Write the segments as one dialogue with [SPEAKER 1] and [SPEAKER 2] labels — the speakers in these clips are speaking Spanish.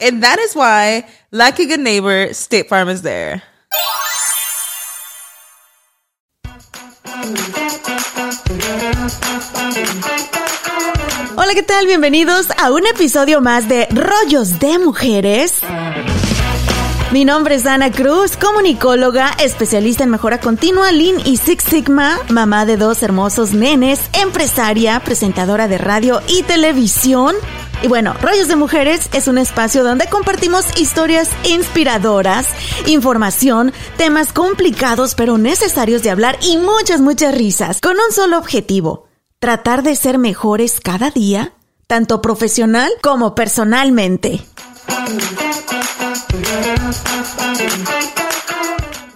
[SPEAKER 1] And that is why, like a good neighbor, State Farm is there.
[SPEAKER 2] Hola, ¿qué tal? Bienvenidos a un episodio más de Rollos de Mujeres. Mi nombre es Ana Cruz, comunicóloga, especialista en mejora continua, Lean y Six Sigma, mamá de dos hermosos nenes, empresaria, presentadora de radio y televisión. Y bueno, Rollos de Mujeres es un espacio donde compartimos historias inspiradoras, información, temas complicados pero necesarios de hablar y muchas, muchas risas, con un solo objetivo, tratar de ser mejores cada día, tanto profesional como personalmente.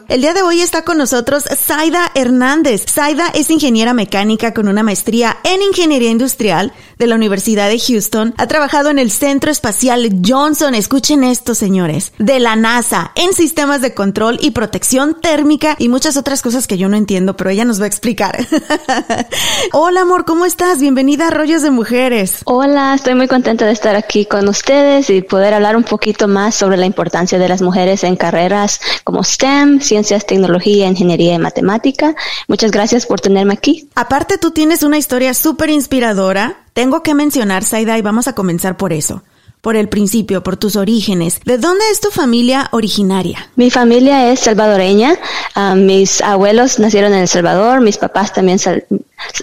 [SPEAKER 2] El día de hoy está con nosotros Zaida Hernández. Zaida es ingeniera mecánica con una maestría en ingeniería industrial de la Universidad de Houston. Ha trabajado en el Centro Espacial Johnson, escuchen esto señores, de la NASA, en sistemas de control y protección térmica y muchas otras cosas que yo no entiendo, pero ella nos va a explicar. Hola amor, ¿cómo estás? Bienvenida a Rollos de Mujeres.
[SPEAKER 3] Hola, estoy muy contenta de estar aquí con ustedes y poder hablar un poquito más sobre la importancia de las mujeres en carreras como STEM, ciencias, tecnología, ingeniería y matemática. Muchas gracias por tenerme aquí.
[SPEAKER 2] Aparte, tú tienes una historia súper inspiradora. Tengo que mencionar, Saida, y vamos a comenzar por eso por el principio, por tus orígenes. ¿De dónde es tu familia originaria?
[SPEAKER 3] Mi familia es salvadoreña. Ah, mis abuelos nacieron en El Salvador, mis papás también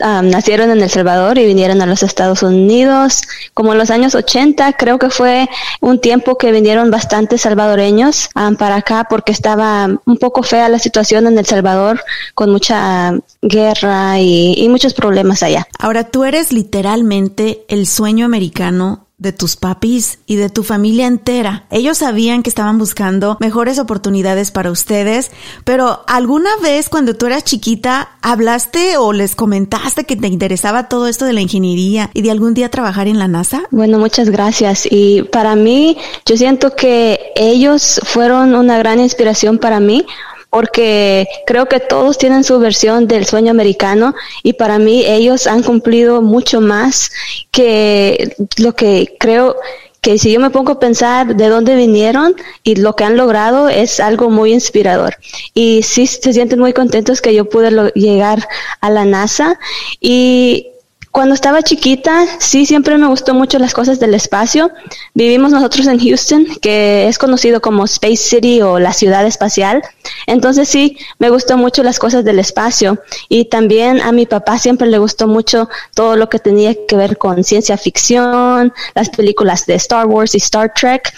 [SPEAKER 3] ah, nacieron en El Salvador y vinieron a los Estados Unidos. Como en los años 80, creo que fue un tiempo que vinieron bastantes salvadoreños ah, para acá porque estaba un poco fea la situación en El Salvador con mucha guerra y, y muchos problemas allá.
[SPEAKER 2] Ahora tú eres literalmente el sueño americano de tus papis y de tu familia entera. Ellos sabían que estaban buscando mejores oportunidades para ustedes, pero ¿alguna vez cuando tú eras chiquita hablaste o les comentaste que te interesaba todo esto de la ingeniería y de algún día trabajar en la NASA?
[SPEAKER 3] Bueno, muchas gracias. Y para mí, yo siento que ellos fueron una gran inspiración para mí porque creo que todos tienen su versión del sueño americano y para mí ellos han cumplido mucho más que lo que creo que si yo me pongo a pensar de dónde vinieron y lo que han logrado es algo muy inspirador. Y sí se sienten muy contentos que yo pude llegar a la NASA y cuando estaba chiquita, sí, siempre me gustó mucho las cosas del espacio. Vivimos nosotros en Houston, que es conocido como Space City o la ciudad espacial. Entonces sí, me gustó mucho las cosas del espacio. Y también a mi papá siempre le gustó mucho todo lo que tenía que ver con ciencia ficción, las películas de Star Wars y Star Trek.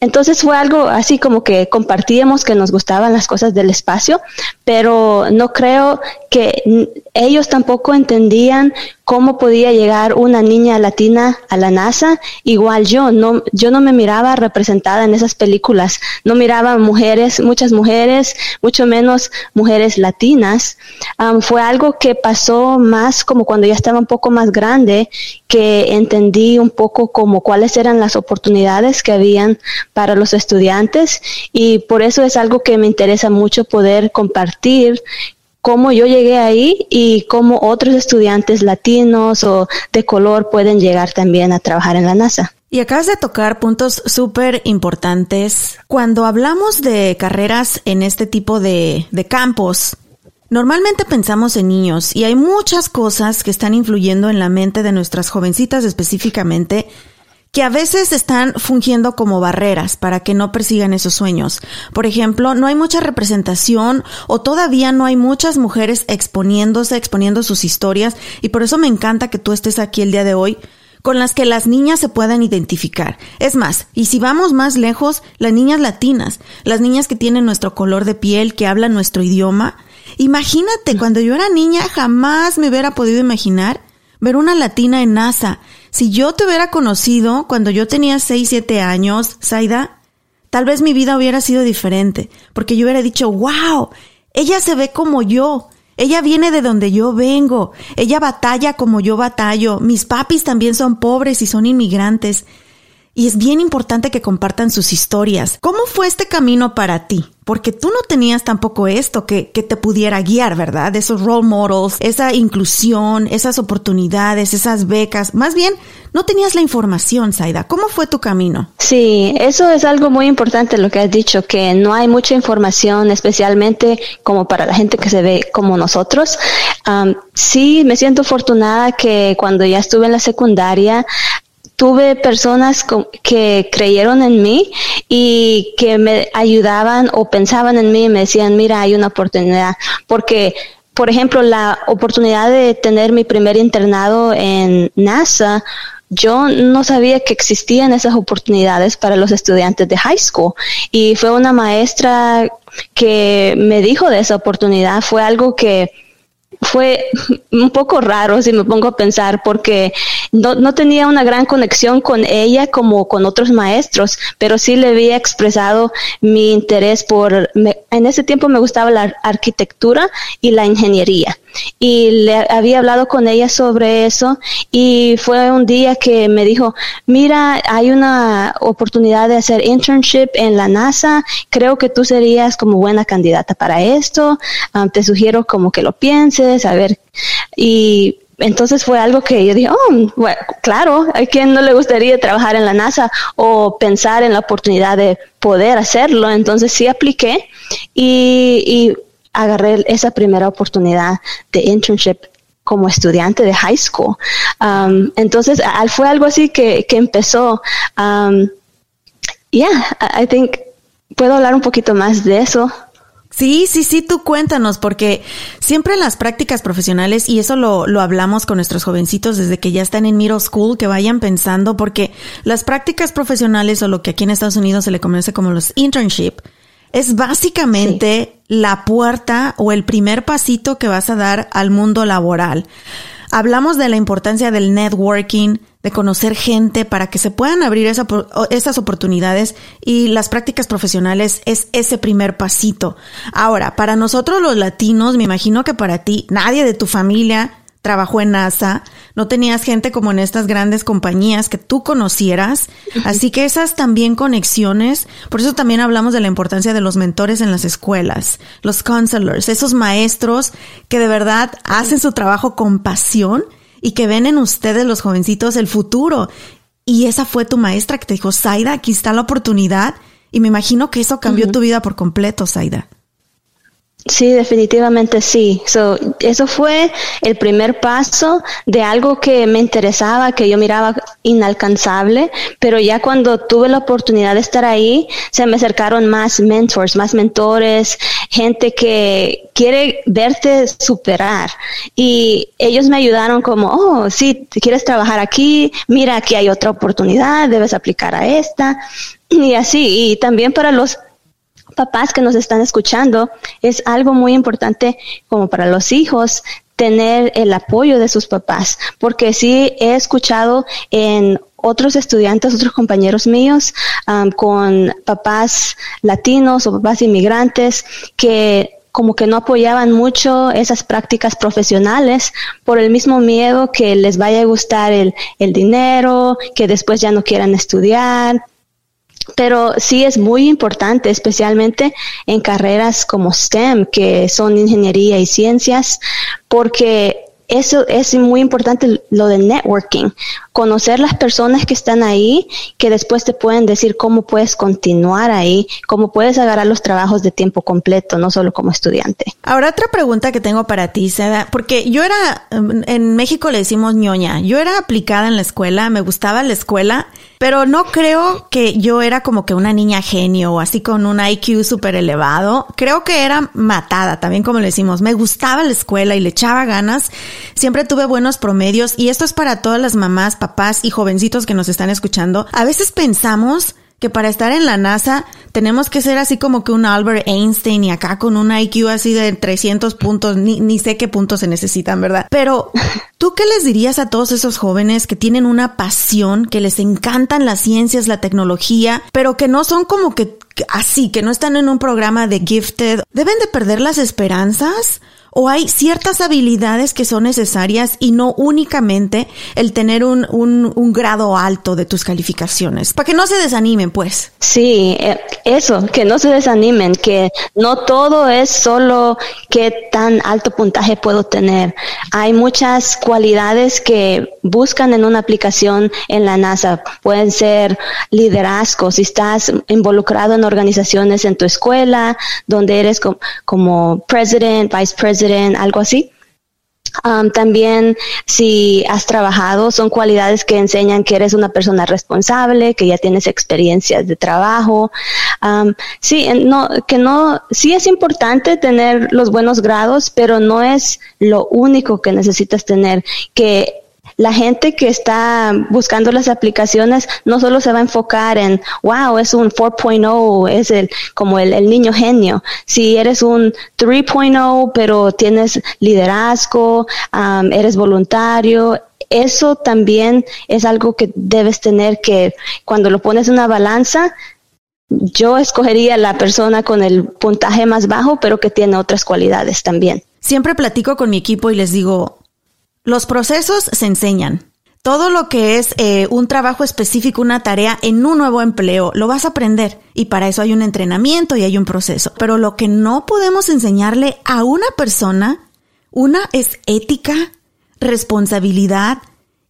[SPEAKER 3] entonces fue algo así como que compartíamos que nos gustaban las cosas del espacio, pero no creo que ellos tampoco entendían cómo podía llegar una niña latina a la NASA, igual yo, no, yo no me miraba representada en esas películas, no miraba mujeres, muchas mujeres, mucho menos mujeres latinas. fue algo que pasó más como cuando ya estaba un poco más grande, que entendí un poco como cuáles eran las oportunidades que habían para los estudiantes. Y por eso es algo que me interesa mucho poder compartir cómo yo llegué ahí y cómo otros estudiantes latinos o de color pueden llegar también a trabajar en la NASA.
[SPEAKER 2] Y acabas de tocar puntos súper importantes. Cuando hablamos de carreras en este tipo de, de campos, Normalmente pensamos en niños y hay muchas cosas que están influyendo en la mente de nuestras jovencitas específicamente que a veces están fungiendo como barreras para que no persigan esos sueños. Por ejemplo, no hay mucha representación o todavía no hay muchas mujeres exponiéndose, exponiendo sus historias y por eso me encanta que tú estés aquí el día de hoy con las que las niñas se puedan identificar. Es más, y si vamos más lejos, las niñas latinas, las niñas que tienen nuestro color de piel, que hablan nuestro idioma. Imagínate, cuando yo era niña jamás me hubiera podido imaginar ver una latina en NASA si yo te hubiera conocido cuando yo tenía 6, 7 años, Zaida, tal vez mi vida hubiera sido diferente, porque yo hubiera dicho, wow, ella se ve como yo, ella viene de donde yo vengo, ella batalla como yo batallo, mis papis también son pobres y son inmigrantes. Y es bien importante que compartan sus historias. ¿Cómo fue este camino para ti? Porque tú no tenías tampoco esto que, que te pudiera guiar, ¿verdad? Esos role models, esa inclusión, esas oportunidades, esas becas. Más bien, no tenías la información, Saida. ¿Cómo fue tu camino?
[SPEAKER 3] Sí, eso es algo muy importante lo que has dicho, que no hay mucha información, especialmente como para la gente que se ve como nosotros. sí, me siento afortunada que cuando ya estuve en la secundaria, tuve personas que creyeron en mí y que me ayudaban o pensaban en mí y me decían, mira, hay una oportunidad. Porque, por ejemplo, la oportunidad de tener mi primer internado en NASA, yo no sabía que existían esas oportunidades para los estudiantes de high school y fue una maestra que me dijo de esa oportunidad, fue algo que fue un poco raro si me pongo a pensar porque no, no, tenía una gran conexión con ella como con otros maestros, pero sí le había expresado mi interés por, en ese tiempo me gustaba la arquitectura y la ingeniería y le había hablado con ella sobre eso y fue un día que me dijo, mira, hay una oportunidad de hacer internship en la NASA, creo que tú serías como buena candidata para esto, ah, te sugiero como que lo pienses, a ver, y entonces fue algo que yo dije, oh, claro, a quien no le gustaría trabajar en la NASA o pensar en la oportunidad de poder hacerlo. Entonces sí apliqué y agarré esa primera oportunidad de internship como estudiante de high school. Um, entonces fue algo así que, que empezó. Um, yeah, I think puedo hablar un poquito más de eso.
[SPEAKER 2] Sí, sí, sí, tú cuéntanos, porque siempre las prácticas profesionales, y eso lo, lo hablamos con nuestros jovencitos desde que ya están en middle school, que vayan pensando, porque las prácticas profesionales o lo que aquí en Estados Unidos se le conoce como los internship, es básicamente la puerta o el primer pasito que vas a dar al mundo laboral. Hablamos de la importancia del networking, de conocer gente para que se puedan abrir esas oportunidades y las prácticas profesionales es ese primer pasito. Ahora, para nosotros los latinos, me imagino que para ti, nadie de tu familia trabajó en NASA, no tenías gente como en estas grandes compañías que tú conocieras, así que esas también conexiones, por eso también hablamos de la importancia de los mentores en las escuelas, los counselors, esos maestros que de verdad hacen su trabajo con pasión y que ven en ustedes los jovencitos el futuro. Y esa fue tu maestra que te dijo, Zaida, aquí está la oportunidad. Y me imagino que eso cambió tu vida por completo, Zaida.
[SPEAKER 3] Sí, definitivamente sí. eso fue el primer paso de algo que me interesaba, que yo miraba inalcanzable, pero ya cuando tuve la oportunidad de estar ahí, se me acercaron más mentors, más mentores, gente que quiere verte superar. Y ellos me ayudaron como, oh, sí, quieres trabajar aquí, mira, aquí hay otra oportunidad, debes aplicar a esta. Y así, y también para los papás que nos están escuchando, es algo muy importante como para los hijos tener el apoyo de sus papás, porque sí he escuchado en otros estudiantes, otros compañeros míos, con papás latinos o papás inmigrantes que como que no apoyaban mucho esas prácticas profesionales por el mismo miedo que les vaya a gustar el, el dinero, que después ya no quieran estudiar pero sí es muy importante, especialmente en carreras como STEM, que son ingeniería y ciencias, porque eso es muy importante lo de networking, conocer las personas que están ahí, que después te pueden decir cómo puedes continuar ahí, cómo puedes agarrar los trabajos de tiempo completo, no solo como estudiante.
[SPEAKER 2] Ahora otra pregunta que tengo para ti, Seda, porque yo era, en México le decimos ñoña, yo era aplicada en la escuela, me gustaba la escuela, pero no creo que yo era como que una niña genio o así con un IQ súper elevado. Creo que era matada, también como le decimos. Me gustaba la escuela y le echaba ganas. Siempre tuve buenos promedios y esto es para todas las mamás, papás y jovencitos que nos están escuchando. A veces pensamos que para estar en la NASA tenemos que ser así como que un Albert Einstein y acá con un IQ así de 300 puntos, ni, ni sé qué puntos se necesitan, ¿verdad? Pero, ¿tú qué les dirías a todos esos jóvenes que tienen una pasión, que les encantan las ciencias, la tecnología, pero que no son como que así, que no están en un programa de gifted? ¿Deben de perder las esperanzas? O hay ciertas habilidades que son necesarias y no únicamente el tener un, un, grado alto de tus calificaciones, para que no se desanimen, pues.
[SPEAKER 3] Sí, eh, eso, que no se desanimen, que no todo es solo qué tan alto puntaje puedo tener. Hay muchas cualidades que buscan en una aplicación en la NASA. Pueden ser liderazgo, si estás involucrado en organizaciones en tu escuela, donde eres como, como president, vice president, algo así. También si has trabajado, son cualidades que enseñan que eres una persona responsable, que ya tienes experiencias de trabajo. Sí, no, que no, sí es importante tener los buenos grados, pero no es lo único que necesitas tener, que la gente que está buscando las aplicaciones no solo se va a enfocar en, wow, es un 4.0, es el, como el, niño genio. Si eres un 3.0, pero tienes liderazgo, eres voluntario, eso también es algo que debes tener que cuando lo pones en una balanza, yo escogería la persona con el puntaje más bajo, pero que tiene otras cualidades también.
[SPEAKER 2] Siempre platico con mi equipo y les digo, los procesos se enseñan. Todo lo que es eh, un trabajo específico, una tarea en un nuevo empleo, lo vas a aprender y para eso hay un entrenamiento y hay un proceso. Pero lo que no podemos enseñarle a una persona, una es ética, responsabilidad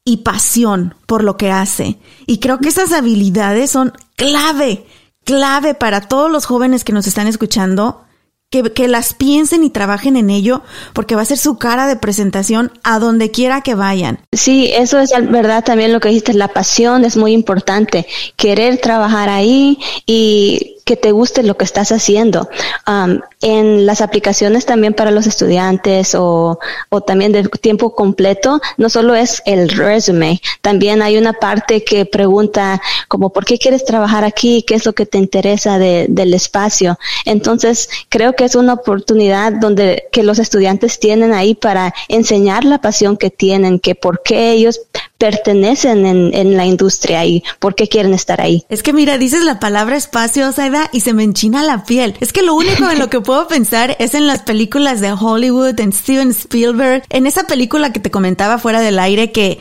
[SPEAKER 2] y pasión por lo que hace. Y creo que esas habilidades son clave, clave para todos los jóvenes que nos están escuchando que, las piensen y trabajen en ello, porque va a ser su cara de presentación a donde quiera que vayan.
[SPEAKER 3] Sí, eso es verdad también lo que dijiste, la pasión es muy importante, querer trabajar ahí y que te guste lo que estás haciendo. Um, en las aplicaciones también para los estudiantes o, o también de tiempo completo, no solo es el resume, también hay una parte que pregunta como, ¿por qué quieres trabajar aquí? ¿Qué es lo que te interesa de, del espacio? Entonces, creo que es una oportunidad donde que los estudiantes tienen ahí para enseñar la pasión que tienen, que por qué ellos pertenecen en, en la industria y por qué quieren estar ahí.
[SPEAKER 2] Es que mira, dices la palabra espacio, Saida, y se me enchina la piel. Es que lo único en lo que puedo pensar es en las películas de Hollywood, en Steven Spielberg, en esa película que te comentaba fuera del aire que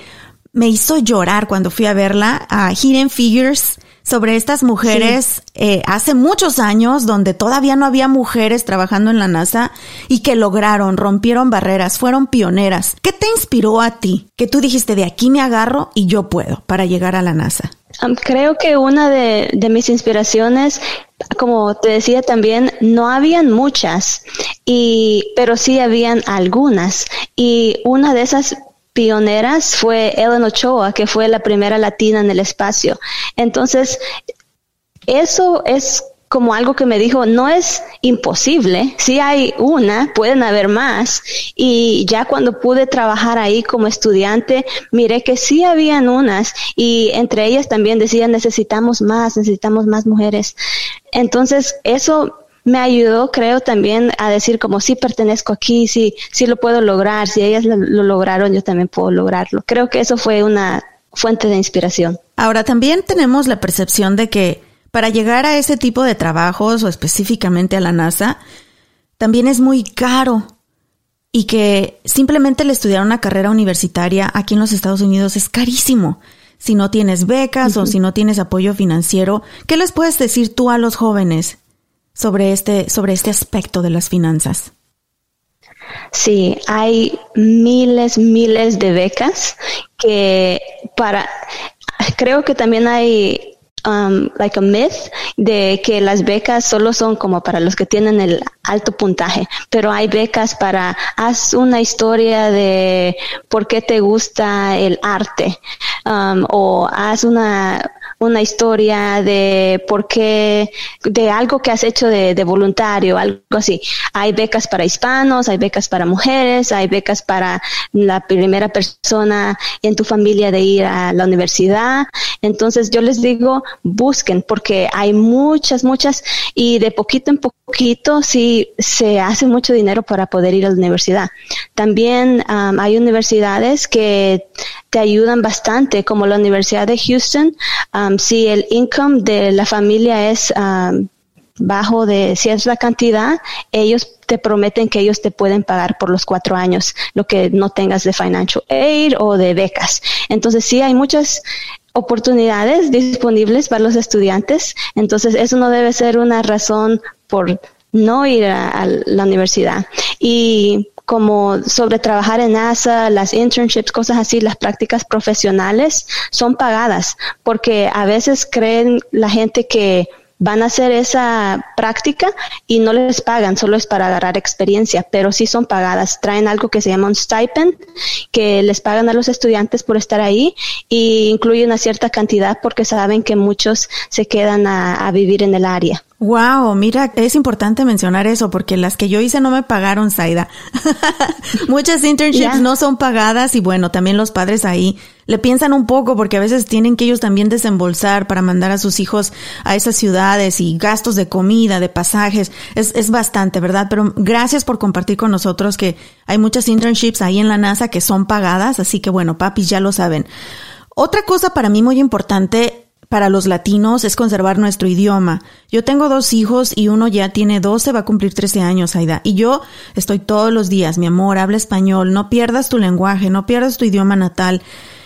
[SPEAKER 2] me hizo llorar cuando fui a verla, a Hidden Figures sobre estas mujeres eh, hace muchos años donde todavía no había mujeres trabajando en la NASA y que lograron, rompieron barreras, fueron pioneras. ¿Qué te inspiró a ti? Que tú dijiste, de aquí me agarro y yo puedo para llegar a la NASA.
[SPEAKER 3] creo que una de, de mis inspiraciones como te decía también, no habían muchas, y, pero sí habían algunas. Y una de esas pioneras fue Ellen Ochoa, que fue la primera latina en el espacio. Entonces, eso es como algo que me dijo, no es imposible, si hay una, pueden haber más. Y ya cuando pude trabajar ahí como estudiante, miré que sí habían unas y entre ellas también decían, necesitamos más, necesitamos más mujeres. Entonces, eso me ayudó, creo, también a decir como sí pertenezco aquí, sí, sí lo puedo lograr, si ellas lo, lograron, yo también puedo lograrlo. Creo que eso fue una fuente de inspiración.
[SPEAKER 2] Ahora, también tenemos la percepción de que para llegar a ese tipo de trabajos o específicamente a la NASA, también es muy caro y que simplemente el estudiar una carrera universitaria aquí en los Estados Unidos es carísimo. si no tienes becas o si no tienes apoyo financiero. ¿Qué les puedes decir tú a los jóvenes sobre este, sobre este aspecto de las finanzas?
[SPEAKER 3] Sí, hay miles, miles de becas que para, creo que también hay um, like a myth de que las becas solo son como para los que tienen el alto puntaje, pero hay becas para haz una historia de por qué te gusta el arte um, o haz una una historia de por qué, de algo que has hecho de, voluntario, algo así. Hay becas para hispanos, hay becas para mujeres, hay becas para la primera persona en tu familia de ir a la universidad. Entonces yo les digo, busquen porque hay muchas, muchas y de poquito en poquito sí se hace mucho dinero para poder ir a la universidad. También um, hay universidades que te ayudan bastante, como la Universidad de Houston. Um, si el income de la familia es um, bajo de cierta cantidad, ellos te prometen que ellos te pueden pagar por los cuatro años, lo que no tengas de financial aid o de becas. Entonces sí hay muchas oportunidades disponibles para los estudiantes. Entonces eso no debe ser una razón por no ir a la universidad. Y como sobre trabajar en NASA, las internships, cosas así, las prácticas profesionales son pagadas, porque a veces creen la gente que van a hacer esa práctica y no les pagan, solo es para agarrar experiencia, pero sí son pagadas. Traen algo que se llama un stipend, que les pagan a los estudiantes por estar ahí y incluye una cierta cantidad porque saben que muchos se quedan a, a vivir en el área.
[SPEAKER 2] Wow, mira, es importante mencionar eso porque las que yo hice no me pagaron, Saida. Muchas internships no son pagadas y bueno, también los padres ahí le piensan un poco porque a veces tienen que ellos también desembolsar para mandar a sus hijos a esas ciudades y gastos de comida, de pasajes. Es, es bastante, ¿verdad? Pero gracias por compartir con nosotros que hay muchas internships ahí en la NASA que son pagadas, así que bueno, papis ya lo saben. Otra cosa para mí muy importante para los latinos es conservar nuestro idioma. Yo tengo dos hijos y uno ya tiene 12, va a cumplir 13 años, Aida. Y yo estoy todos los días, mi amor, habla español, no pierdas tu lenguaje, no pierdas tu idioma natal.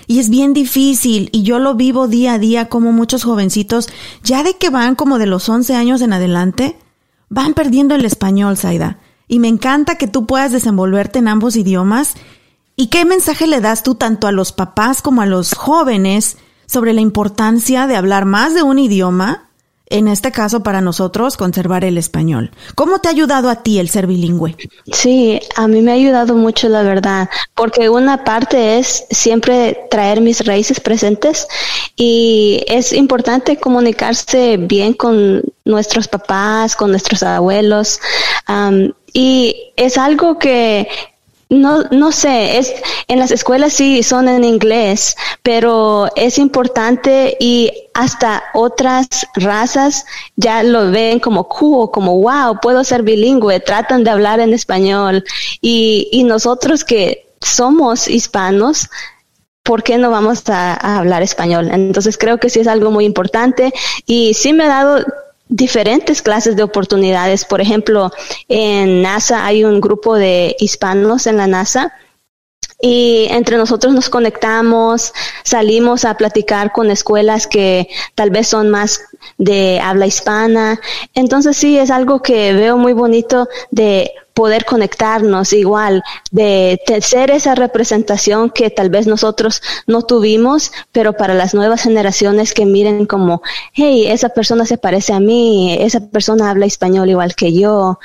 [SPEAKER 2] Y es bien difícil y yo lo vivo día a día como muchos jovencitos, ya de que van como de los 11 años en adelante, van perdiendo el español, Saida. Y me encanta que tú puedas desenvolverte en ambos idiomas. ¿Y qué mensaje le das tú tanto a los papás como a los jóvenes? Sobre la importancia de hablar más de un idioma, en este caso para nosotros conservar el español. ¿Cómo te ha ayudado a ti el ser bilingüe?
[SPEAKER 3] Sí, a mí me ha ayudado mucho la verdad, porque una parte es siempre traer mis raíces presentes y es importante comunicarse bien con nuestros papás, con nuestros abuelos. y es algo que, no, no sé, es, en las escuelas sí son en inglés, pero es importante y hasta otras razas ya lo ven como cool, como wow, puedo ser bilingüe, tratan de hablar en español y, y nosotros que somos hispanos, ¿por qué no vamos a, a, hablar español? Entonces creo que sí es algo muy importante y sí me ha dado diferentes clases de oportunidades. Por ejemplo, en NASA hay un grupo de hispanos en la NASA y entre nosotros nos conectamos, salimos a platicar con escuelas que tal vez son más de habla hispana. Entonces sí, es algo que veo muy bonito de poder conectarnos igual, de ser esa representación que tal vez nosotros no tuvimos, pero para las nuevas generaciones que miren como, hey, esa persona se parece a mí, esa persona habla español igual que yo.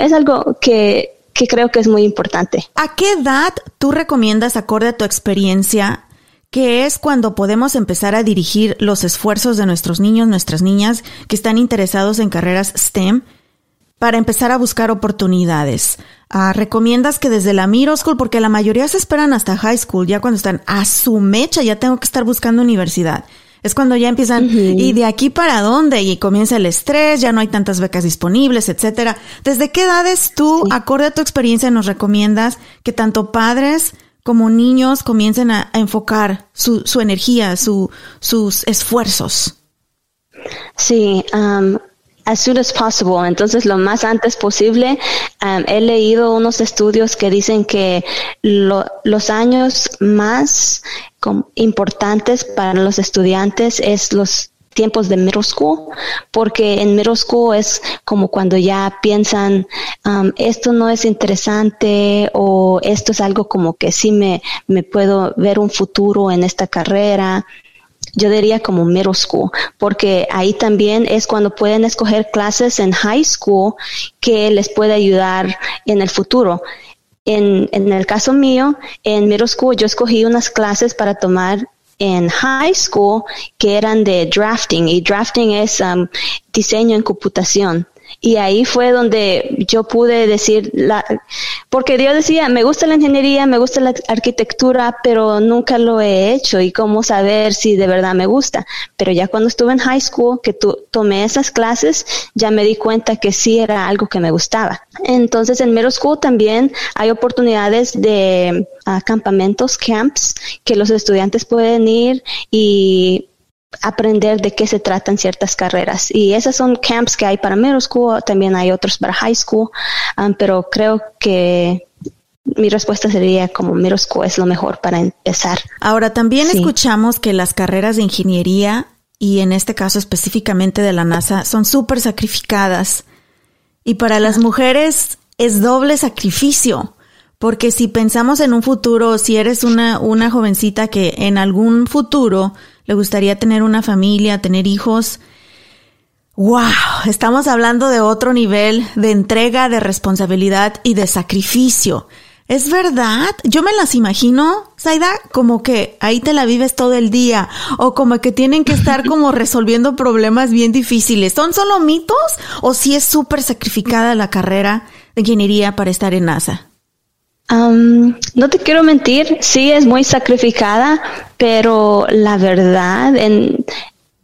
[SPEAKER 3] Es algo que que creo que es muy importante.
[SPEAKER 2] ¿A qué edad tú recomiendas, acorde a tu experiencia, que es cuando podemos empezar a dirigir los esfuerzos de nuestros niños, nuestras niñas que están interesados en carreras STEM para empezar a buscar oportunidades? Ah, ¿Recomiendas que desde la middle school, porque la mayoría se esperan hasta high school, ya cuando están a su mecha, ya tengo que estar buscando universidad? Es cuando ya empiezan, ¿y de aquí para dónde? Y comienza el estrés, ya no hay tantas becas disponibles, etcétera. ¿Desde qué edades tú, acorde a tu experiencia, nos recomiendas que tanto padres como niños comiencen a, enfocar su, su energía, su, sus esfuerzos?
[SPEAKER 3] Sí, um, as soon as possible, entonces lo más antes posible. Um, he leído unos estudios que dicen que lo, los años más importantes para los estudiantes es los tiempos de middle school, porque en middle school es como cuando ya piensan, esto no es interesante o esto es algo como que sí me, me puedo ver un futuro en esta carrera. Yo diría como middle school, porque ahí también es cuando pueden escoger clases en high school que les puede ayudar en el futuro. En, en el caso mío, en middle school yo escogí unas clases para tomar en high school que eran de drafting y drafting es um, diseño en computación. Y ahí fue donde yo pude decir, la, porque Dios decía, me gusta la ingeniería, me gusta la arquitectura, pero nunca lo he hecho y cómo saber si de verdad me gusta. Pero ya cuando estuve en high school, que tu, tomé esas clases, ya me di cuenta que sí era algo que me gustaba. Entonces en middle school también hay oportunidades de uh, campamentos, camps, que los estudiantes pueden ir y aprender de qué se tratan ciertas carreras. Y esas son camps que hay para middle school, también hay otros para high school, um, pero creo que mi respuesta sería como middle school es lo mejor para empezar.
[SPEAKER 2] Ahora, también escuchamos que las carreras de ingeniería y en este caso específicamente de la NASA son súper sacrificadas. Y para las mujeres es doble sacrificio. Porque si pensamos en un futuro, si eres una, una jovencita que en algún futuro le gustaría tener una familia, tener hijos. ¡Wow! Estamos hablando de otro nivel de entrega, de responsabilidad y de sacrificio. ¿Es verdad? Yo me las imagino, Zaida, como que ahí te la vives todo el día o como que tienen que estar como resolviendo problemas bien difíciles. ¿Son solo mitos o si sí es súper sacrificada la carrera de ingeniería para estar en NASA?
[SPEAKER 3] No te quiero mentir, sí es muy sacrificada, pero la verdad, en,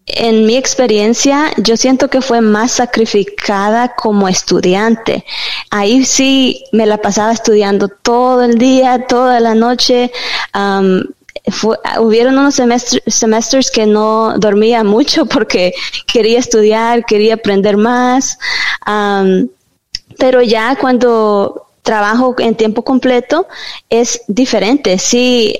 [SPEAKER 3] en mi experiencia, yo siento que fue más sacrificada como estudiante. Ahí sí me la pasaba estudiando todo el día, toda la noche. hubieron unos semestres que no dormía mucho porque quería estudiar, quería aprender más. pero ya cuando trabajo en tiempo completo es diferente. Sí,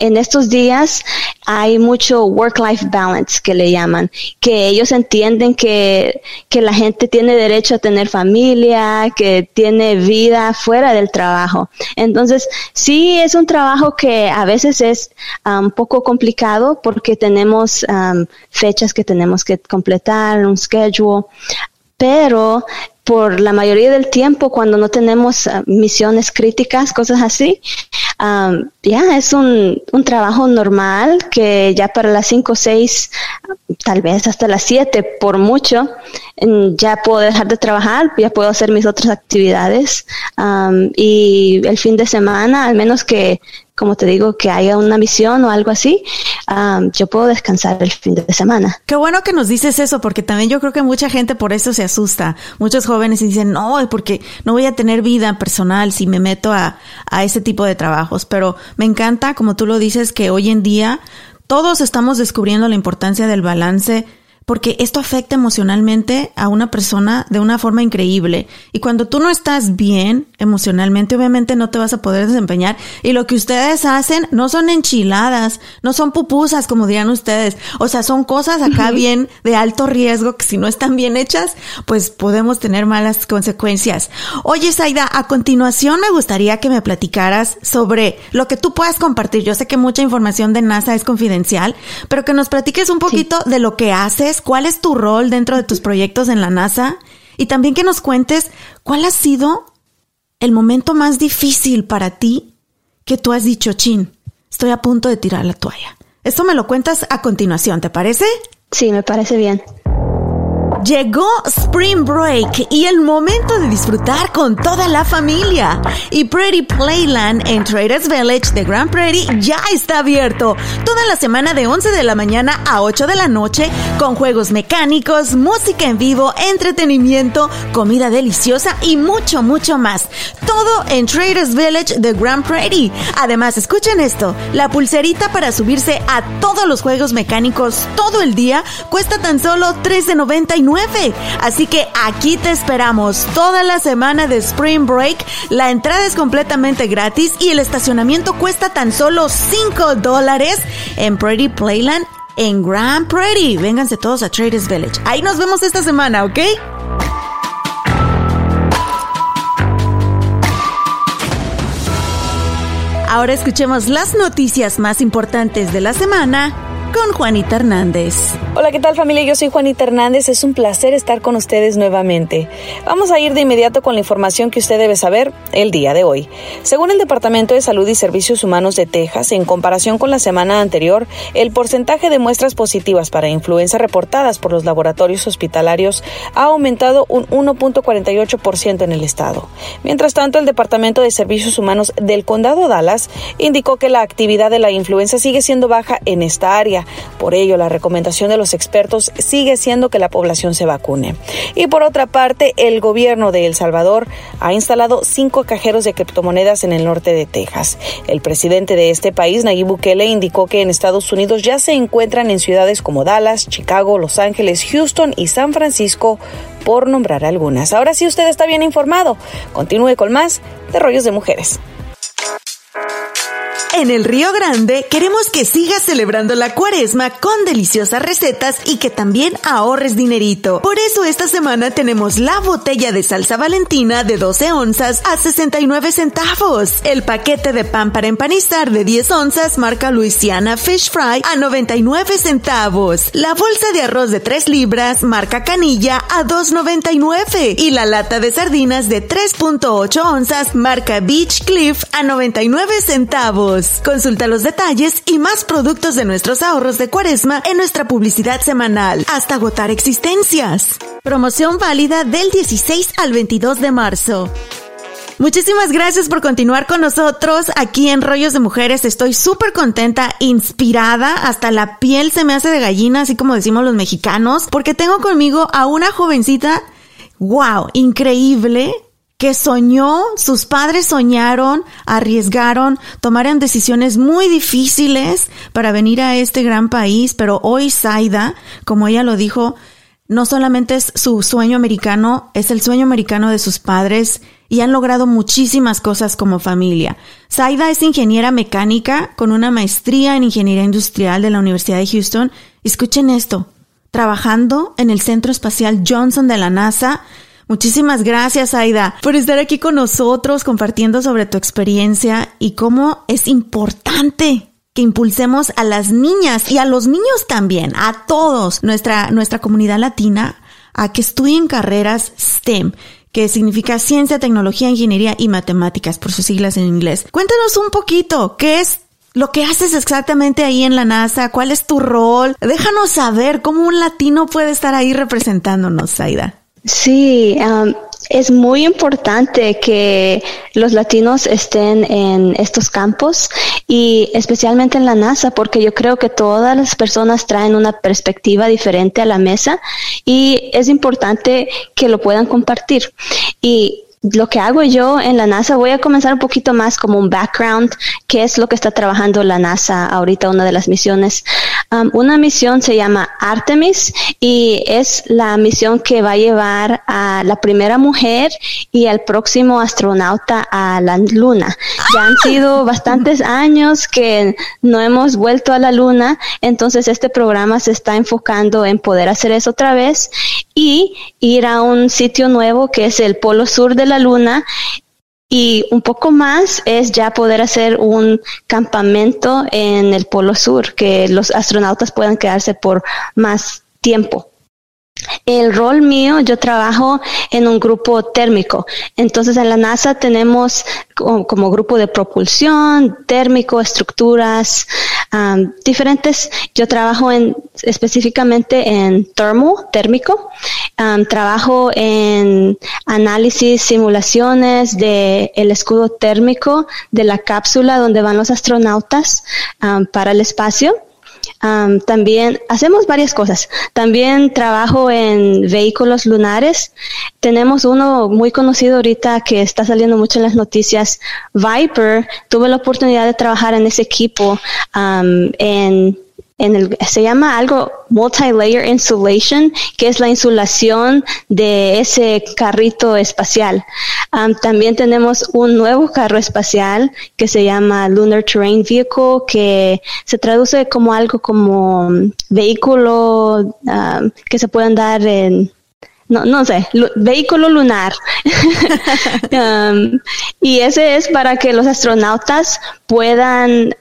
[SPEAKER 3] en estos días hay mucho work-life balance que le llaman, que ellos entienden que, que la gente tiene derecho a tener familia, que tiene vida fuera del trabajo. Entonces, sí es un trabajo que a veces es un um, poco complicado porque tenemos um, fechas que tenemos que completar, un schedule, pero por la mayoría del tiempo cuando no tenemos ah, misiones críticas, cosas así, ya es un, un, trabajo normal que ya para las 5 o 6, tal vez hasta las 7 por mucho, ya puedo dejar de trabajar, ya puedo hacer mis otras actividades y el fin de semana, al menos que como te digo, que haya una misión o algo así, yo puedo descansar el fin de semana.
[SPEAKER 2] Qué bueno que nos dices eso, porque también yo creo que mucha gente por eso se asusta. Muchos jóvenes dicen, no, porque no voy a tener vida personal si me meto a, a ese tipo de trabajos. Pero me encanta, como tú lo dices, que hoy en día todos estamos descubriendo la importancia del balance porque esto afecta emocionalmente a una persona de una forma increíble. Y cuando tú no estás bien emocionalmente, obviamente no te vas a poder desempeñar. Y lo que ustedes hacen no son enchiladas, no son pupusas, como dirían ustedes. O sea, son cosas acá bien de alto riesgo que si no están bien hechas, pues podemos tener malas consecuencias. Oye, Saida, a continuación me gustaría que me platicaras sobre lo que tú puedas compartir. Yo sé que mucha información de NASA es confidencial, pero que nos platiques un poquito de lo que haces cuál es tu rol dentro de tus proyectos en la NASA y también que nos cuentes cuál ha sido el momento más difícil para ti que tú has dicho, chin, estoy a punto de tirar la toalla. Esto me lo cuentas a continuación, ¿te parece?
[SPEAKER 3] Sí, me parece bien.
[SPEAKER 2] Llegó Spring Break y el momento de disfrutar con toda la familia. Y Pretty Playland en Traders Village de Grand Prairie ya está abierto toda la semana de 11 de la mañana a 8 de la noche con juegos mecánicos, música en vivo, entretenimiento, comida deliciosa y mucho, mucho más. Todo en Traders Village de Grand Prairie. Además, escuchen esto, la pulserita para subirse a todos los juegos mecánicos todo el día cuesta tan solo $13.99 $9.99. Así que aquí te esperamos toda la semana de Spring Break. La entrada es completamente gratis y el estacionamiento cuesta tan solo 5 dólares en Pretty Playland en Grand Prairie. Vénganse todos a Traders Village. Ahí nos vemos esta semana, ¿ok? Ahora escuchemos las noticias más importantes de la semana con Juanita Hernández.
[SPEAKER 4] Hola, ¿qué tal familia? Yo soy Juanita Hernández. Es un placer estar con ustedes nuevamente. Vamos a ir de inmediato con la información que usted debe saber el día de hoy. Según el Departamento de Salud y Servicios Humanos de Texas, en comparación con la semana anterior, el porcentaje de muestras positivas para influenza reportadas por los laboratorios hospitalarios ha aumentado un 1.48% en el estado. Mientras tanto, el Departamento de Servicios Humanos del Condado Dallas indicó que la actividad de la influenza sigue siendo baja en esta área por ello, la recomendación de los expertos sigue siendo que la población se vacune. Y por otra parte, el gobierno de El Salvador ha instalado cinco cajeros de criptomonedas en el norte de Texas. El presidente de este país, Nayib Bukele, indicó que en Estados Unidos ya se encuentran en ciudades como Dallas, Chicago, Los Ángeles, Houston y San Francisco, por nombrar algunas. Ahora sí usted está bien informado. Continúe con más de Rollos de Mujeres.
[SPEAKER 2] En el Río Grande queremos que sigas celebrando la cuaresma con deliciosas recetas y que también ahorres dinerito. Por eso esta semana tenemos la botella de salsa valentina de 12 onzas a 69 centavos. El paquete de pan para empanizar de 10 onzas marca Louisiana Fish Fry a 99 centavos. La bolsa de arroz de 3 libras marca Canilla a 2.99 y la lata de sardinas de 3.8 onzas marca Beach Cliff a 99 centavos. Consulta los detalles y más productos de nuestros ahorros de cuaresma en nuestra publicidad semanal hasta agotar existencias. Promoción válida del 16 al 22 de marzo. Muchísimas gracias por continuar con nosotros aquí en Rollos de Mujeres. Estoy súper contenta, inspirada, hasta la piel se me hace de gallina, así como decimos los mexicanos, porque tengo conmigo a una jovencita, wow, increíble, que soñó, sus padres soñaron, arriesgaron, tomaron decisiones muy difíciles para venir a este gran país, pero hoy Zaida, como ella lo dijo, no solamente es su sueño americano, es el sueño americano de sus padres y han logrado muchísimas cosas como familia. Zaida es ingeniera mecánica con una maestría en ingeniería industrial de la Universidad de Houston. Escuchen esto, trabajando en el Centro Espacial Johnson de la NASA, Muchísimas gracias, Aida, por estar aquí con nosotros compartiendo sobre tu experiencia y cómo es importante que impulsemos a las niñas y a los niños también, a todos, nuestra, nuestra comunidad latina, a que estudien carreras STEM que significa ciencia, tecnología, ingeniería y matemáticas, por sus siglas en inglés. Cuéntanos un poquito, ¿qué es lo que haces exactamente ahí en la NASA? ¿Cuál es tu rol? Déjanos saber cómo un latino puede estar ahí representándonos, Aida.
[SPEAKER 3] Sí, es muy importante que los latinos estén en estos campos y especialmente en la NASA porque yo creo que todas las personas traen una perspectiva diferente a la mesa y es importante que lo puedan compartir. Y lo que hago yo en la NASA, voy a comenzar un poquito más como un background, qué es lo que está trabajando la NASA ahorita, una de las misiones. Um, una misión se llama Artemis y es la misión que va a llevar a la primera mujer y al próximo astronauta a la Luna. Ya han sido bastantes años que no hemos vuelto a la Luna, entonces este programa se está enfocando en poder hacer eso otra vez y ir a un sitio nuevo que es el Polo Sur de la Luna y un poco más es ya poder hacer un campamento en el Polo Sur, que los astronautas puedan quedarse por más tiempo. El rol mío, yo trabajo en un grupo térmico. Entonces en la NASA tenemos como, grupo de propulsión, térmico, estructuras, diferentes. Yo trabajo en, específicamente en termo, térmico. trabajo en análisis, simulaciones de el escudo térmico de la cápsula donde van los astronautas para el espacio también hacemos varias cosas. También trabajo en vehículos lunares. Tenemos uno muy conocido ahorita que está saliendo mucho en las noticias, Viper. Tuve la oportunidad de trabajar en ese equipo en en el, se llama algo multi-layer insulation, que es la insulación de ese carrito espacial. también tenemos un nuevo carro espacial que se llama Lunar Terrain Vehicle, que se traduce como algo como um, vehículo que se puede andar en no, no sé, vehículo lunar. y ese es para que los astronautas puedan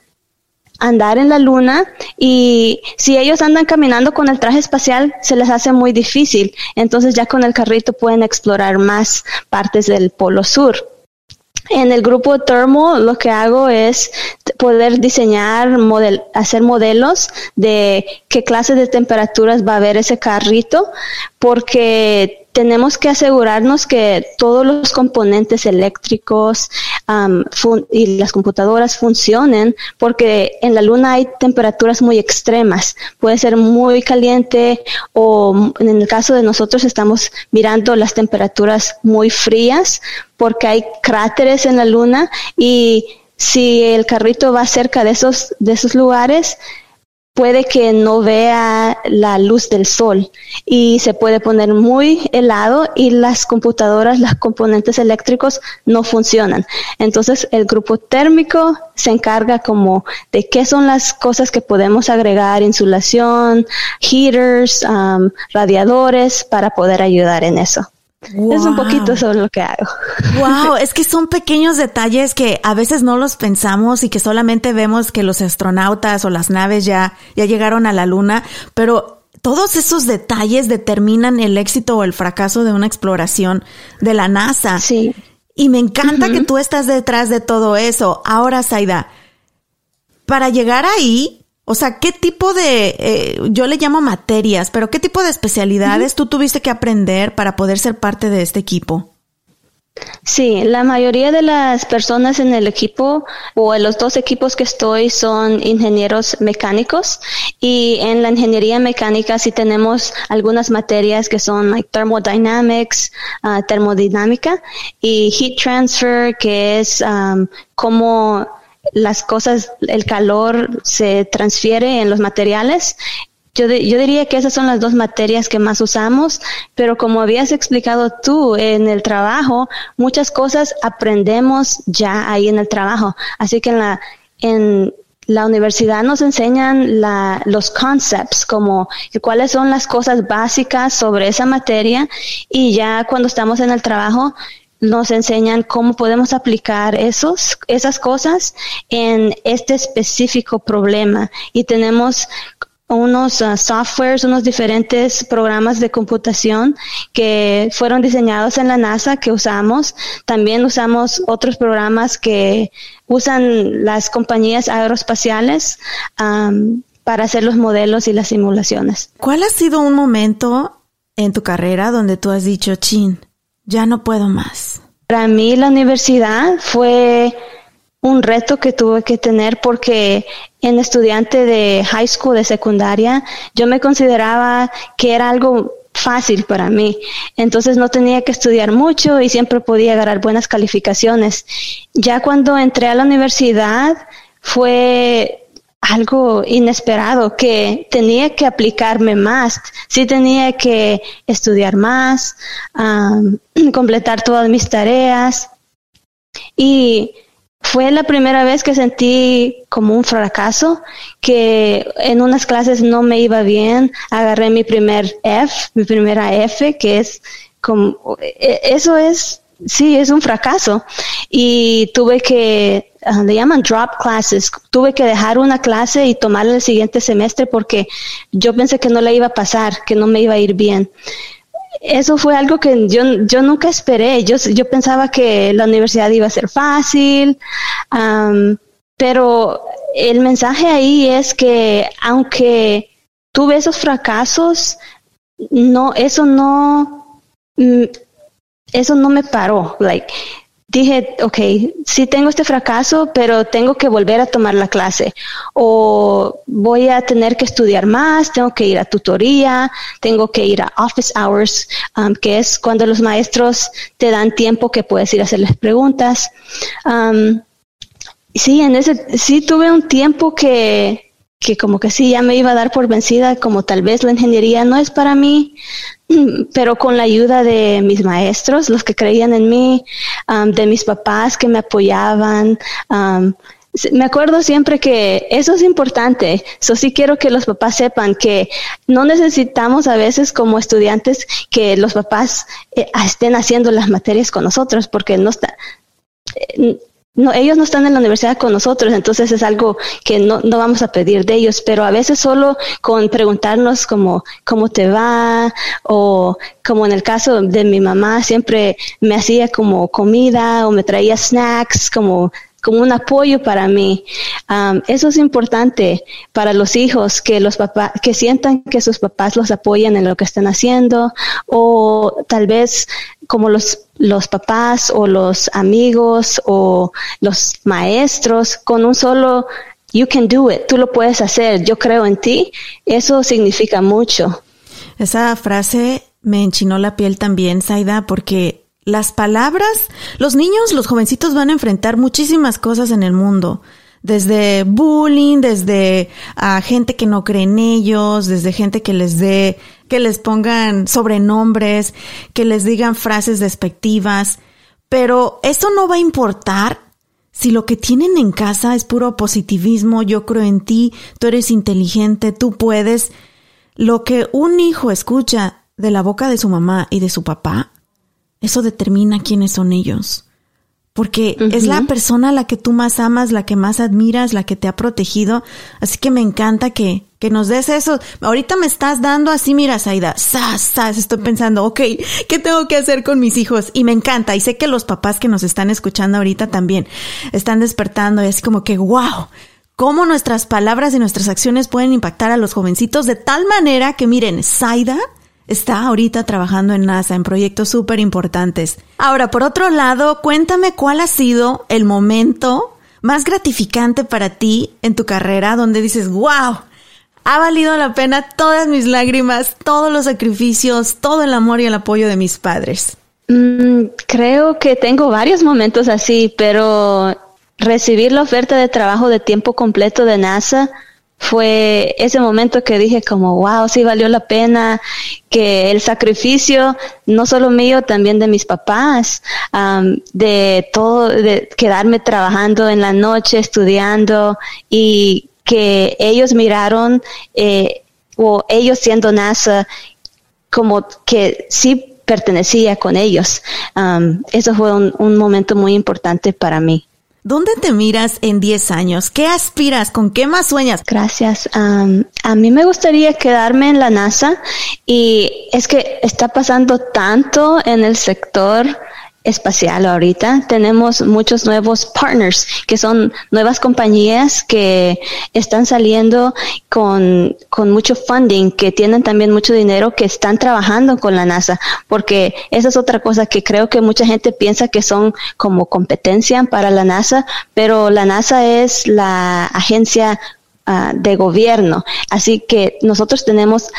[SPEAKER 3] andar en la luna y si ellos andan caminando con el traje espacial se les hace muy difícil. Entonces ya con el carrito pueden explorar más partes del polo sur. En el grupo Thermo lo que hago es poder diseñar, hacer modelos de qué clase de temperaturas va a haber ese carrito, porque tenemos que asegurarnos que todos los componentes eléctricos y las computadoras funcionen porque en la luna hay temperaturas muy extremas. Puede ser muy caliente o en el caso de nosotros estamos mirando las temperaturas muy frías porque hay cráteres en la luna y si el carrito va cerca de esos, de esos lugares, puede que no vea la luz del sol y se puede poner muy helado y las computadoras, los componentes eléctricos no funcionan. Entonces el grupo térmico se encarga como de qué son las cosas que podemos agregar, insulación, heaters, um, radiadores para poder ayudar en eso. Es un poquito sobre lo que hago.
[SPEAKER 2] Wow, es que son pequeños detalles que a veces no los pensamos y que solamente vemos que los astronautas o las naves ya, ya llegaron a la luna, pero todos esos detalles determinan el éxito o el fracaso de una exploración de la NASA.
[SPEAKER 3] Sí.
[SPEAKER 2] Y me encanta que tú estás detrás de todo eso. Ahora, Saida, para llegar ahí, o sea, ¿qué tipo de, eh, yo le llamo materias, pero qué tipo de especialidades tú tuviste que aprender para poder ser parte de este equipo?
[SPEAKER 3] Sí, la mayoría de las personas en el equipo o en los dos equipos que estoy son ingenieros mecánicos y en la ingeniería mecánica sí tenemos algunas materias que son like thermodynamics, uh, termodinámica y heat transfer que es um, como las cosas, el calor se transfiere en los materiales. Yo, yo diría que esas son las dos materias que más usamos, pero como habías explicado tú en el trabajo, muchas cosas aprendemos ya ahí en el trabajo. Así que en la, en la universidad nos enseñan la, los concepts, como cuáles son las cosas básicas sobre esa materia y ya cuando estamos en el trabajo nos enseñan cómo podemos aplicar esos, esas cosas en este específico problema. Y tenemos unos uh, softwares, unos diferentes programas de computación que fueron diseñados en la NASA que usamos. También usamos otros programas que usan las compañías aeroespaciales para hacer los modelos y las simulaciones.
[SPEAKER 2] ¿Cuál ha sido un momento en tu carrera donde tú has dicho, chin, ya no puedo más.
[SPEAKER 3] Para mí la universidad fue un reto que tuve que tener porque en estudiante de high school, de secundaria, yo me consideraba que era algo fácil para mí. Entonces no tenía que estudiar mucho y siempre podía ganar buenas calificaciones. Ya cuando entré a la universidad fue algo inesperado, que tenía que aplicarme más, sí tenía que estudiar más, completar todas mis tareas. Y fue la primera vez que sentí como un fracaso, que en unas clases no me iba bien, agarré mi primer F, mi primera F, que es como, e, eso es, sí, es un fracaso. Y tuve que le llaman drop classes. Tuve que dejar una clase y tomarla el siguiente semestre porque yo pensé que no le iba a pasar, que no me iba a ir bien. Eso fue algo que yo, yo nunca esperé. Yo, yo pensaba que la universidad iba a ser fácil, pero el mensaje ahí es que aunque tuve esos fracasos, no, eso no, mm, eso no me paró. Like, dije, ok, sí tengo este fracaso, pero tengo que volver a tomar la clase. O voy a tener que estudiar más, tengo que ir a tutoría, tengo que ir a office hours, um, que es cuando los maestros te dan tiempo que puedes ir a hacerles preguntas. Um, sí, en ese, sí tuve un tiempo que que como que sí, ya me iba a dar por vencida, como tal vez la ingeniería no es para mí, pero con la ayuda de mis maestros, los que creían en mí, um, de mis papás que me apoyaban, um, me acuerdo siempre que eso es importante. Eso sí quiero que los papás sepan que no necesitamos a veces como estudiantes que los papás eh, estén haciendo las materias con nosotros porque no está, eh, no, ellos no están en la universidad con nosotros, entonces es algo que no, no vamos a pedir de ellos, pero a veces solo con preguntarnos como cómo te va o como en el caso de mi mamá siempre me hacía como comida o me traía snacks como como un apoyo para mí. eso es importante para los hijos, que los papás, que sientan que sus papás los apoyan en lo que están haciendo, o tal vez como los, los papás o los amigos o los maestros con un solo you can do it, tú lo puedes hacer, yo creo en ti, eso significa mucho.
[SPEAKER 2] Esa frase me enchinó la piel también, Saida, porque las palabras, los niños, los jovencitos van a enfrentar muchísimas cosas en el mundo. Desde bullying, desde a gente que no cree en ellos, desde gente que les dé, que les pongan sobrenombres, que les digan frases despectivas. Pero eso no va a importar si lo que tienen en casa es puro positivismo, yo creo en ti, tú eres inteligente, tú puedes. Lo que un hijo escucha de la boca de su mamá y de su papá eso determina quiénes son ellos. Porque es la persona a la que tú más amas, la que más admiras, la que te ha protegido. Así que me encanta que, que nos des eso. Ahorita me estás dando así, mira, Saida, sas, sas, estoy pensando, ok, ¿qué tengo que hacer con mis hijos? Y me encanta. Y sé que los papás que nos están escuchando ahorita también están despertando y así como que, wow, cómo nuestras palabras y nuestras acciones pueden impactar a los jovencitos de tal manera que miren, Saida está ahorita trabajando en NASA en proyectos súper importantes. Ahora, por otro lado, cuéntame cuál ha sido el momento más gratificante para ti en tu carrera donde dices, wow, ha valido la pena todas mis lágrimas, todos los sacrificios, todo el amor y el apoyo de mis padres.
[SPEAKER 3] Mm, creo que tengo varios momentos así, pero recibir la oferta de trabajo de tiempo completo de NASA fue ese momento que dije como, wow, sí valió la pena, que el sacrificio, no solo mío, también de mis papás, de todo, de quedarme trabajando en la noche, estudiando y que ellos miraron, eh, o ellos siendo NASA, como que sí pertenecía con ellos. eso fue un momento muy importante para mí.
[SPEAKER 2] ¿Dónde te miras en 10 años? ¿Qué aspiras? ¿Con qué más sueñas?
[SPEAKER 3] Gracias. a mí me gustaría quedarme en la NASA y es que está pasando tanto en el sector espacial ahorita. Tenemos muchos nuevos partners, que son nuevas compañías que están saliendo con, con mucho funding, que tienen también mucho dinero, que están trabajando con la NASA, porque esa es otra cosa que creo que mucha gente piensa que son como competencia para la NASA, pero la NASA es la agencia ah, de gobierno. Así que nosotros tenemos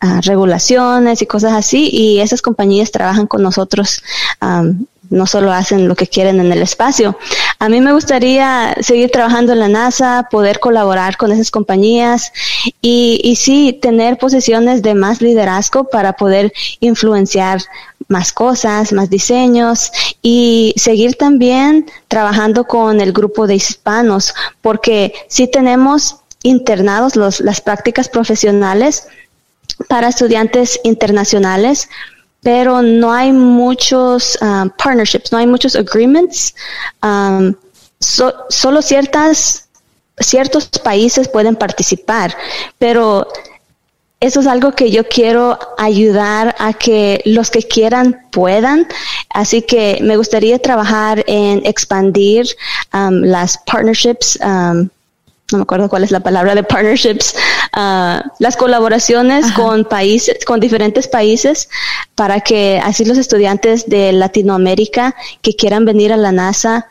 [SPEAKER 3] ah, regulaciones y cosas así y esas compañías trabajan con nosotros no solo hacen lo que quieren en el espacio. A mí me gustaría seguir trabajando en la NASA, poder colaborar con esas compañías y, y sí tener posiciones de más liderazgo para poder influenciar más cosas, más diseños y seguir también trabajando con el grupo de hispanos, porque si tenemos internados los, las prácticas profesionales para estudiantes internacionales, pero no hay muchos um, partnerships, no hay muchos agreements. Um, solo ciertas, ciertos países pueden participar, pero eso es algo que yo quiero ayudar a que los que quieran puedan. Así que me gustaría trabajar en expandir um, las partnerships no me acuerdo cuál es la palabra de partnerships, uh, las colaboraciones con países, con diferentes países, para que así los estudiantes de Latinoamérica que quieran venir a la NASA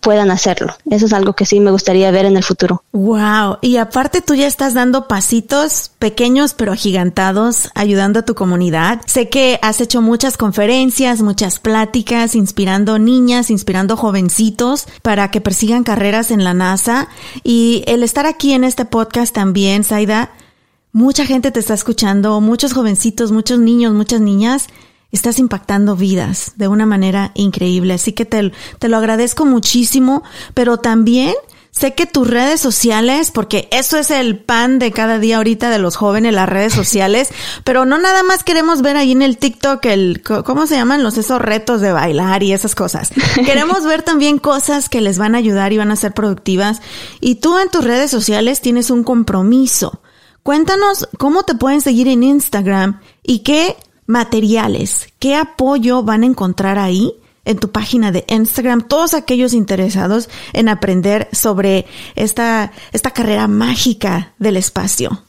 [SPEAKER 3] puedan hacerlo. Eso es algo que sí me gustaría ver en el futuro.
[SPEAKER 2] Wow. Y aparte tú ya estás dando pasitos pequeños pero agigantados ayudando a tu comunidad. Sé que has hecho muchas conferencias, muchas pláticas, inspirando niñas, inspirando jovencitos para que persigan carreras en la NASA. Y el estar aquí en este podcast también, Saida, mucha gente te está escuchando, muchos jovencitos, muchos niños, muchas niñas estás impactando vidas de una manera increíble. Así que te, te, lo agradezco muchísimo, pero también sé que tus redes sociales, porque eso es el pan de cada día ahorita de los jóvenes, las redes sociales, pero no nada más queremos ver ahí en el TikTok el, ¿cómo se llaman? Los esos retos de bailar y esas cosas. Queremos ver también cosas que les van a ayudar y van a ser productivas. Y tú en tus redes sociales tienes un compromiso. Cuéntanos cómo te pueden seguir en Instagram y qué materiales, qué apoyo van a encontrar ahí en tu página de Instagram, todos aquellos interesados en aprender sobre esta, esta carrera mágica del espacio.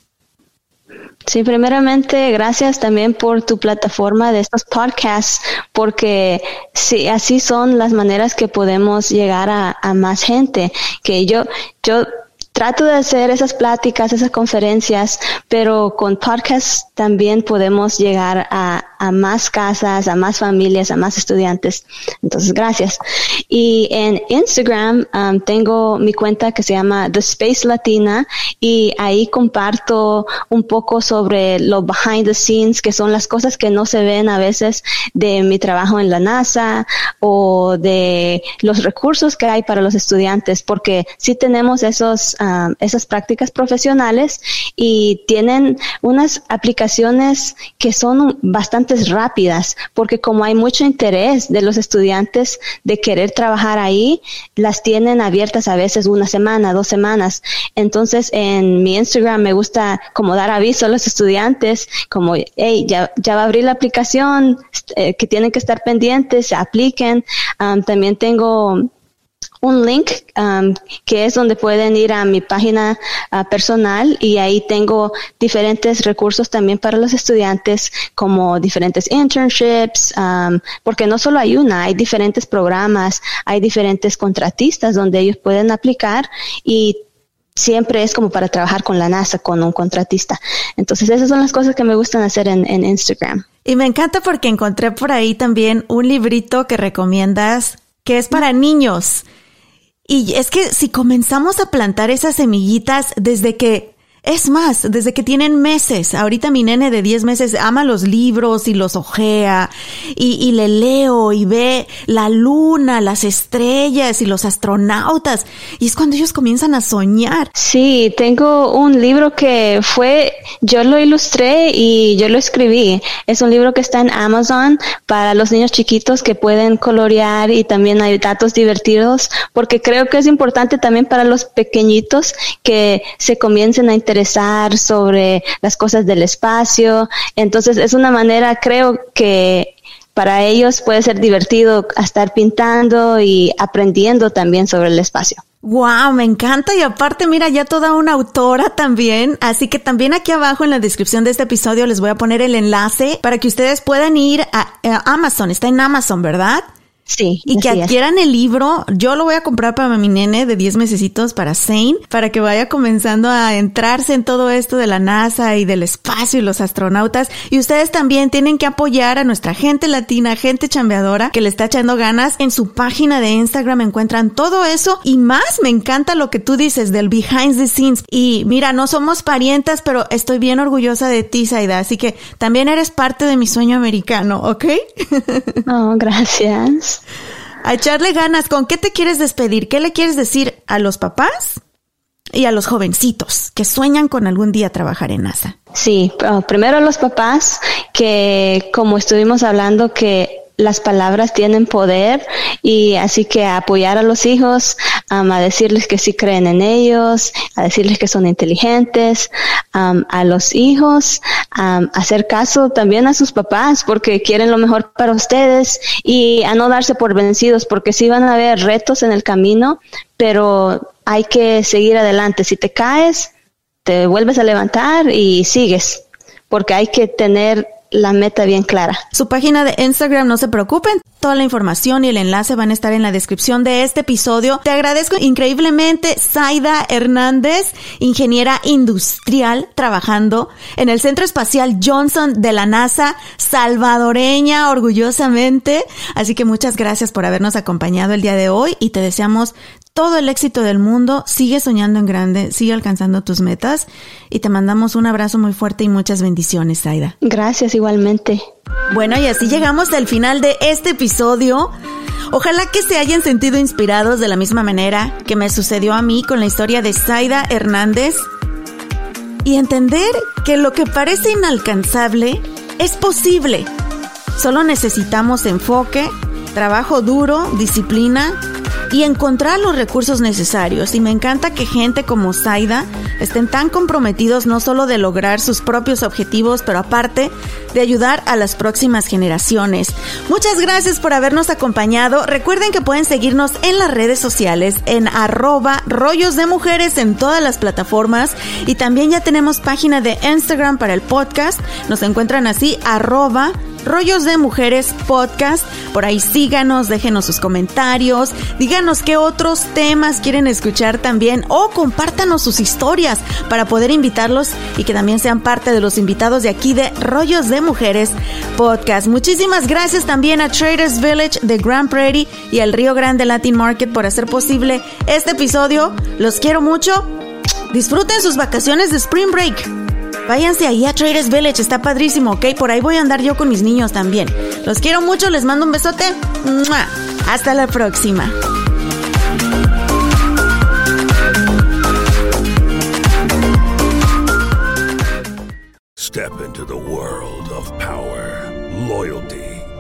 [SPEAKER 3] Sí, primeramente, gracias también por tu plataforma de estos podcasts, porque sí, así son las maneras que podemos llegar a, a más gente. Que yo, yo trato de hacer esas pláticas, esas conferencias, pero con podcasts también podemos llegar a, a más casas, a más familias, a más estudiantes. Entonces, gracias. Y en Instagram um, tengo mi cuenta que se llama The Space Latina y ahí comparto un poco sobre lo behind the scenes, que son las cosas que no se ven a veces de mi trabajo en la NASA o de los recursos que hay para los estudiantes, porque sí tenemos esos, um, esas prácticas profesionales y tienen unas aplicaciones que son bastante rápidas, porque como hay mucho interés de los estudiantes de querer trabajar ahí, las tienen abiertas a veces una semana, dos semanas. Entonces en mi Instagram me gusta como dar aviso a los estudiantes, como, hey, ya, ya va a abrir la aplicación, eh, que tienen que estar pendientes, apliquen. Um, también tengo un link um, que es donde pueden ir a mi página uh, personal y ahí tengo diferentes recursos también para los estudiantes como diferentes internships um, porque no solo hay una hay diferentes programas hay diferentes contratistas donde ellos pueden aplicar y siempre es como para trabajar con la NASA, con un contratista. Entonces esas son las cosas que me gustan hacer en, en Instagram.
[SPEAKER 2] Y me encanta porque encontré por ahí también un librito que recomiendas que es para niños. Y es que si comenzamos a plantar esas semillitas desde que es más, desde que tienen meses, ahorita mi nene de 10 meses ama los libros y los ojea y, le leo y ve la luna, las estrellas y los astronautas y es cuando ellos comienzan a soñar.
[SPEAKER 3] Sí, tengo un libro que fue, yo lo ilustré y yo lo escribí. Es un libro que está en Amazon para los niños chiquitos que pueden colorear y también hay datos divertidos porque creo que es importante también para los pequeñitos que se comiencen a interesar sobre las cosas del espacio. Entonces es una manera, creo que para ellos puede ser divertido estar pintando y aprendiendo también sobre el espacio.
[SPEAKER 2] Wow, me encanta y aparte mira ya toda una autora también, así que también aquí abajo en la descripción de este episodio les voy a poner el enlace para que ustedes puedan ir a, a Amazon, está en Amazon, ¿verdad?
[SPEAKER 3] Sí.
[SPEAKER 2] Y que adquieran el libro. Yo lo voy a comprar para mi nene de 10 mesecitos para Zane, para que vaya comenzando a entrarse en todo esto de la NASA y del espacio y los astronautas. Y ustedes también tienen que apoyar a nuestra gente latina, gente chambeadora que le está echando ganas. En su página de Instagram encuentran todo eso y más. Me encanta lo que tú dices del behind the scenes. Y mira, no somos parientas, pero estoy bien orgullosa de ti, Saida. Así que también eres parte de mi sueño americano, ¿ok?
[SPEAKER 3] Oh, gracias.
[SPEAKER 2] A echarle ganas. ¿Con qué te quieres despedir? ¿Qué le quieres decir a los papás y a los jovencitos que sueñan con algún día trabajar en NASA?
[SPEAKER 3] Sí, primero a los papás que, como estuvimos hablando, que las palabras tienen poder y así que apoyar a los hijos, a decirles que sí creen en ellos, a decirles que son inteligentes, a los hijos, a hacer caso también a sus papás porque quieren lo mejor para ustedes y a no darse por vencidos porque sí van a haber retos en el camino, pero hay que seguir adelante. Si te caes, te vuelves a levantar y sigues porque hay que tener la meta bien clara.
[SPEAKER 2] Su página de Instagram, no se preocupen. Toda la información y el enlace van a estar en la descripción de este episodio. Te agradezco increíblemente, Zaida Hernández, ingeniera industrial, trabajando en el Centro Espacial Johnson de la NASA, salvadoreña, orgullosamente. Así que muchas gracias por habernos acompañado el día de hoy y te deseamos todo el éxito del mundo, sigue soñando en grande, sigue alcanzando tus metas y te mandamos un abrazo muy fuerte y muchas bendiciones, Zaida.
[SPEAKER 3] Gracias igualmente.
[SPEAKER 2] Bueno, y así llegamos al final de este episodio. Ojalá que se hayan sentido inspirados de la misma manera que me sucedió a mí con la historia de Zaida Hernández y entender que lo que parece inalcanzable es posible. Solo necesitamos enfoque, trabajo duro, disciplina y encontrar los recursos necesarios. Y me encanta que gente como Zaida estén tan comprometidos no solo de lograr sus propios objetivos, pero aparte de ayudar a las próximas generaciones. Muchas gracias por habernos acompañado. Recuerden que pueden seguirnos en las redes sociales en arroba rollos de mujeres en todas las plataformas y también ya tenemos página de Instagram para el podcast. Nos encuentran así arroba Rollos de Mujeres Podcast. Por ahí síganos, déjenos sus comentarios, díganos qué otros temas quieren escuchar también o compártanos sus historias para poder invitarlos y que también sean parte de los invitados de aquí de Rollos de Mujeres Podcast. Muchísimas gracias también a Traders Village de Grand Prairie y al Río Grande Latin Market por hacer posible este episodio. Los quiero mucho. Disfruten sus vacaciones de Spring Break. Váyanse ahí a Traders Village, está padrísimo, ¿ok? Por ahí voy a andar yo con mis niños también. Los quiero mucho, les mando un besote. Hasta la próxima.
[SPEAKER 5] Step into the world of power, loyalty,